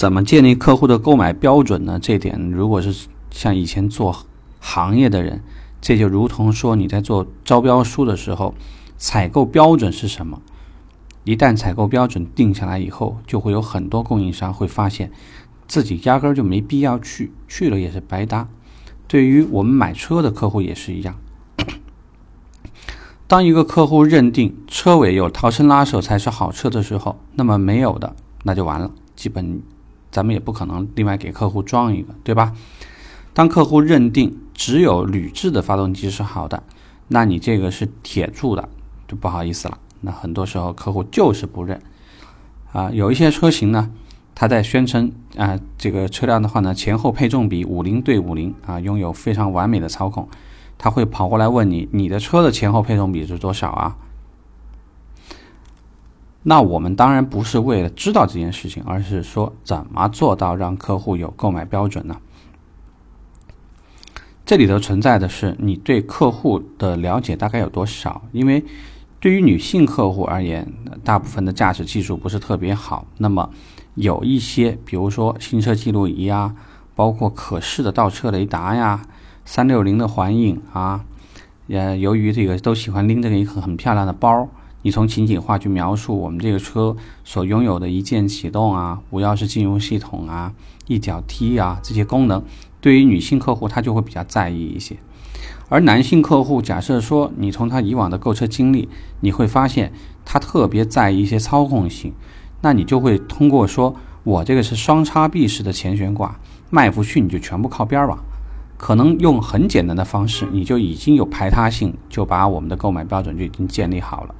怎么建立客户的购买标准呢？这点如果是像以前做行业的人，这就如同说你在做招标书的时候，采购标准是什么？一旦采购标准定下来以后，就会有很多供应商会发现自己压根儿就没必要去，去了也是白搭。对于我们买车的客户也是一样。当一个客户认定车尾有逃生拉手才是好车的时候，那么没有的那就完了，基本咱们也不可能另外给客户装一个，对吧？当客户认定只有铝制的发动机是好的，那你这个是铁铸的就不好意思了。那很多时候客户就是不认啊。有一些车型呢，它在宣称啊这个车辆的话呢，前后配重比五零对五零啊，拥有非常完美的操控。他会跑过来问你，你的车的前后配重比是多少啊？那我们当然不是为了知道这件事情，而是说怎么做到让客户有购买标准呢？这里头存在的是你对客户的了解大概有多少？因为对于女性客户而言，大部分的驾驶技术不是特别好，那么有一些，比如说行车记录仪啊，包括可视的倒车雷达呀。三六零的环影啊，呃，由于这个都喜欢拎着一个很漂亮的包，你从情景化去描述我们这个车所拥有的一键启动啊、无钥匙进入系统啊、一脚踢啊这些功能，对于女性客户她就会比较在意一些。而男性客户，假设说你从他以往的购车经历，你会发现他特别在意一些操控性，那你就会通过说我这个是双叉臂式的前悬挂，迈不去你就全部靠边儿吧。可能用很简单的方式，你就已经有排他性，就把我们的购买标准就已经建立好了。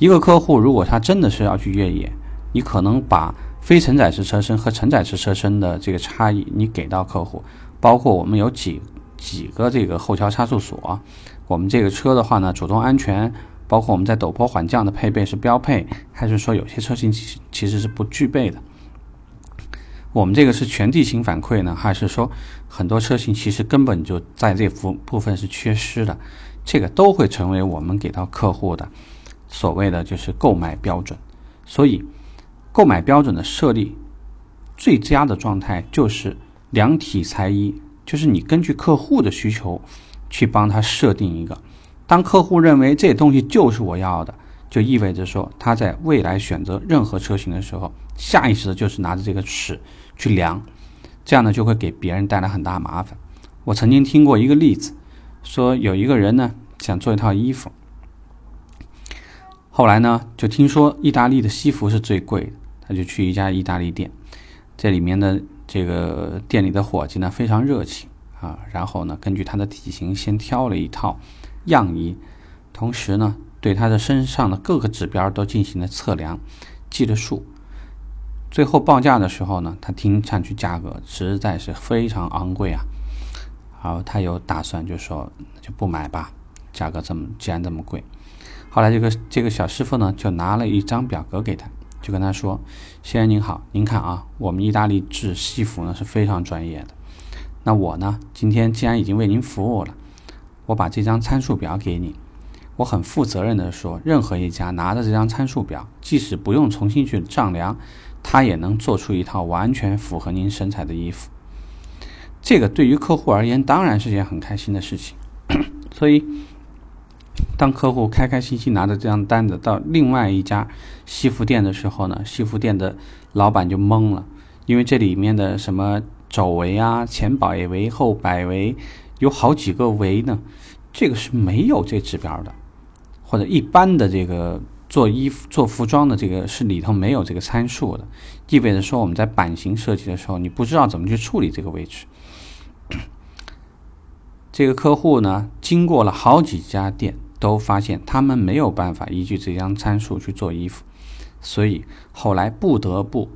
一个客户如果他真的是要去越野，你可能把非承载式车身和承载式车身的这个差异你给到客户，包括我们有几几个这个后桥差速锁，我们这个车的话呢，主动安全，包括我们在陡坡缓降的配备是标配，还是说有些车型其实其实是不具备的？我们这个是全地形反馈呢，还是说很多车型其实根本就在这部部分是缺失的？这个都会成为我们给到客户的所谓的就是购买标准。所以，购买标准的设立最佳的状态就是量体裁衣，就是你根据客户的需求去帮他设定一个。当客户认为这东西就是我要的，就意味着说他在未来选择任何车型的时候，下意识的就是拿着这个尺。去量，这样呢就会给别人带来很大麻烦。我曾经听过一个例子，说有一个人呢想做一套衣服，后来呢就听说意大利的西服是最贵的，他就去一家意大利店，这里面的这个店里的伙计呢非常热情啊，然后呢根据他的体型先挑了一套样衣，同时呢对他的身上的各个指标都进行了测量，记了数。最后报价的时候呢，他听上去价格实在是非常昂贵啊，好，他有打算就说就不买吧，价格这么既然这么贵，后来这个这个小师傅呢就拿了一张表格给他，就跟他说：“先生您好，您看啊，我们意大利制西服呢是非常专业的，那我呢今天既然已经为您服务了，我把这张参数表给你，我很负责任的说，任何一家拿着这张参数表，即使不用重新去丈量。”他也能做出一套完全符合您身材的衣服，这个对于客户而言当然是件很开心的事情。所以，当客户开开心心拿着这张单子到另外一家西服店的时候呢，西服店的老板就懵了，因为这里面的什么肘围啊、前摆围、后摆围，有好几个围呢，这个是没有这指标的，或者一般的这个。做衣服、做服装的这个是里头没有这个参数的，意味着说我们在版型设计的时候，你不知道怎么去处理这个位置。这个客户呢，经过了好几家店，都发现他们没有办法依据这张参数去做衣服，所以后来不得不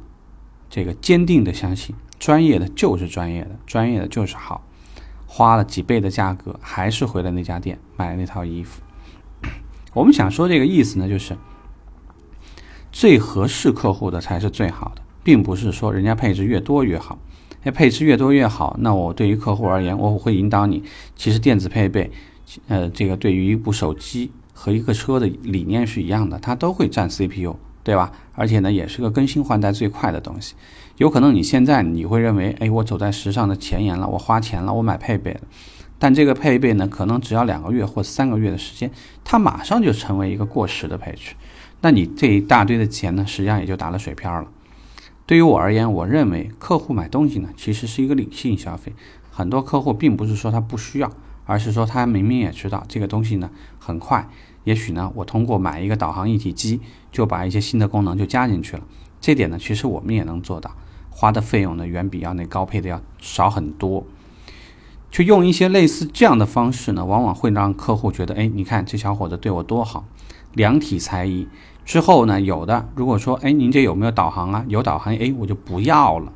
这个坚定的相信，专业的就是专业的，专业的就是好，花了几倍的价格，还是回了那家店买了那套衣服。我们想说这个意思呢，就是最合适客户的才是最好的，并不是说人家配置越多越好。那，配置越多越好，那我对于客户而言，我会引导你。其实电子配备，呃，这个对于一部手机和一个车的理念是一样的，它都会占 CPU，对吧？而且呢，也是个更新换代最快的东西。有可能你现在你会认为，哎，我走在时尚的前沿了，我花钱了，我买配备了。但这个配备呢，可能只要两个月或三个月的时间，它马上就成为一个过时的配置。那你这一大堆的钱呢，实际上也就打了水漂了。对于我而言，我认为客户买东西呢，其实是一个理性消费。很多客户并不是说他不需要，而是说他明明也知道这个东西呢很快。也许呢，我通过买一个导航一体机，就把一些新的功能就加进去了。这点呢，其实我们也能做到，花的费用呢远比要那高配的要少很多。就用一些类似这样的方式呢，往往会让客户觉得，哎，你看这小伙子对我多好，量体裁衣。之后呢，有的如果说，哎，您这有没有导航啊？有导航，哎，我就不要了。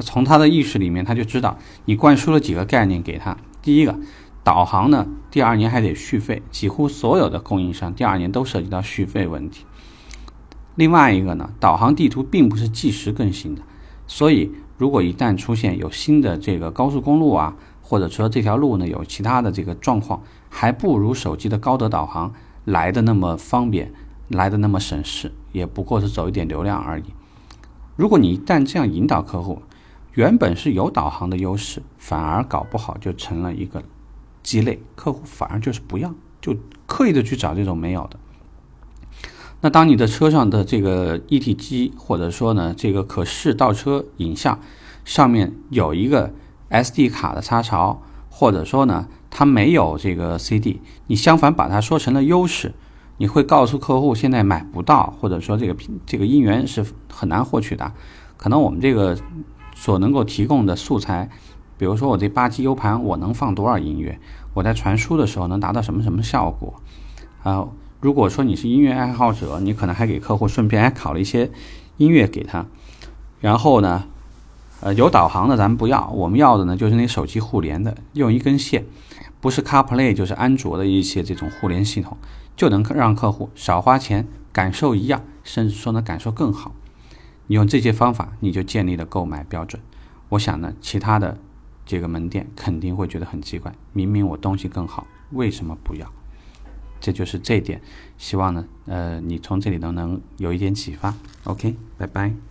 从他的意识里面，他就知道你灌输了几个概念给他。第一个，导航呢，第二年还得续费，几乎所有的供应商第二年都涉及到续费问题。另外一个呢，导航地图并不是即时更新的，所以如果一旦出现有新的这个高速公路啊，或者说这条路呢有其他的这个状况，还不如手机的高德导航来的那么方便，来的那么省事，也不过是走一点流量而已。如果你一旦这样引导客户，原本是有导航的优势，反而搞不好就成了一个鸡肋，客户反而就是不要，就刻意的去找这种没有的。那当你的车上的这个一体机，或者说呢这个可视倒车影像上面有一个 SD 卡的插槽，或者说呢它没有这个 CD，你相反把它说成了优势，你会告诉客户现在买不到，或者说这个这个音源是很难获取的，可能我们这个所能够提供的素材，比如说我这八 G U 盘我能放多少音乐，我在传输的时候能达到什么什么效果啊？如果说你是音乐爱好者，你可能还给客户顺便还拷了一些音乐给他，然后呢，呃，有导航的咱们不要，我们要的呢就是那手机互联的，用一根线，不是 CarPlay 就是安卓的一些这种互联系统，就能让客户少花钱，感受一样，甚至说呢感受更好。你用这些方法，你就建立了购买标准。我想呢，其他的这个门店肯定会觉得很奇怪，明明我东西更好，为什么不要？这就是这一点，希望呢，呃，你从这里头能有一点启发。OK，拜拜。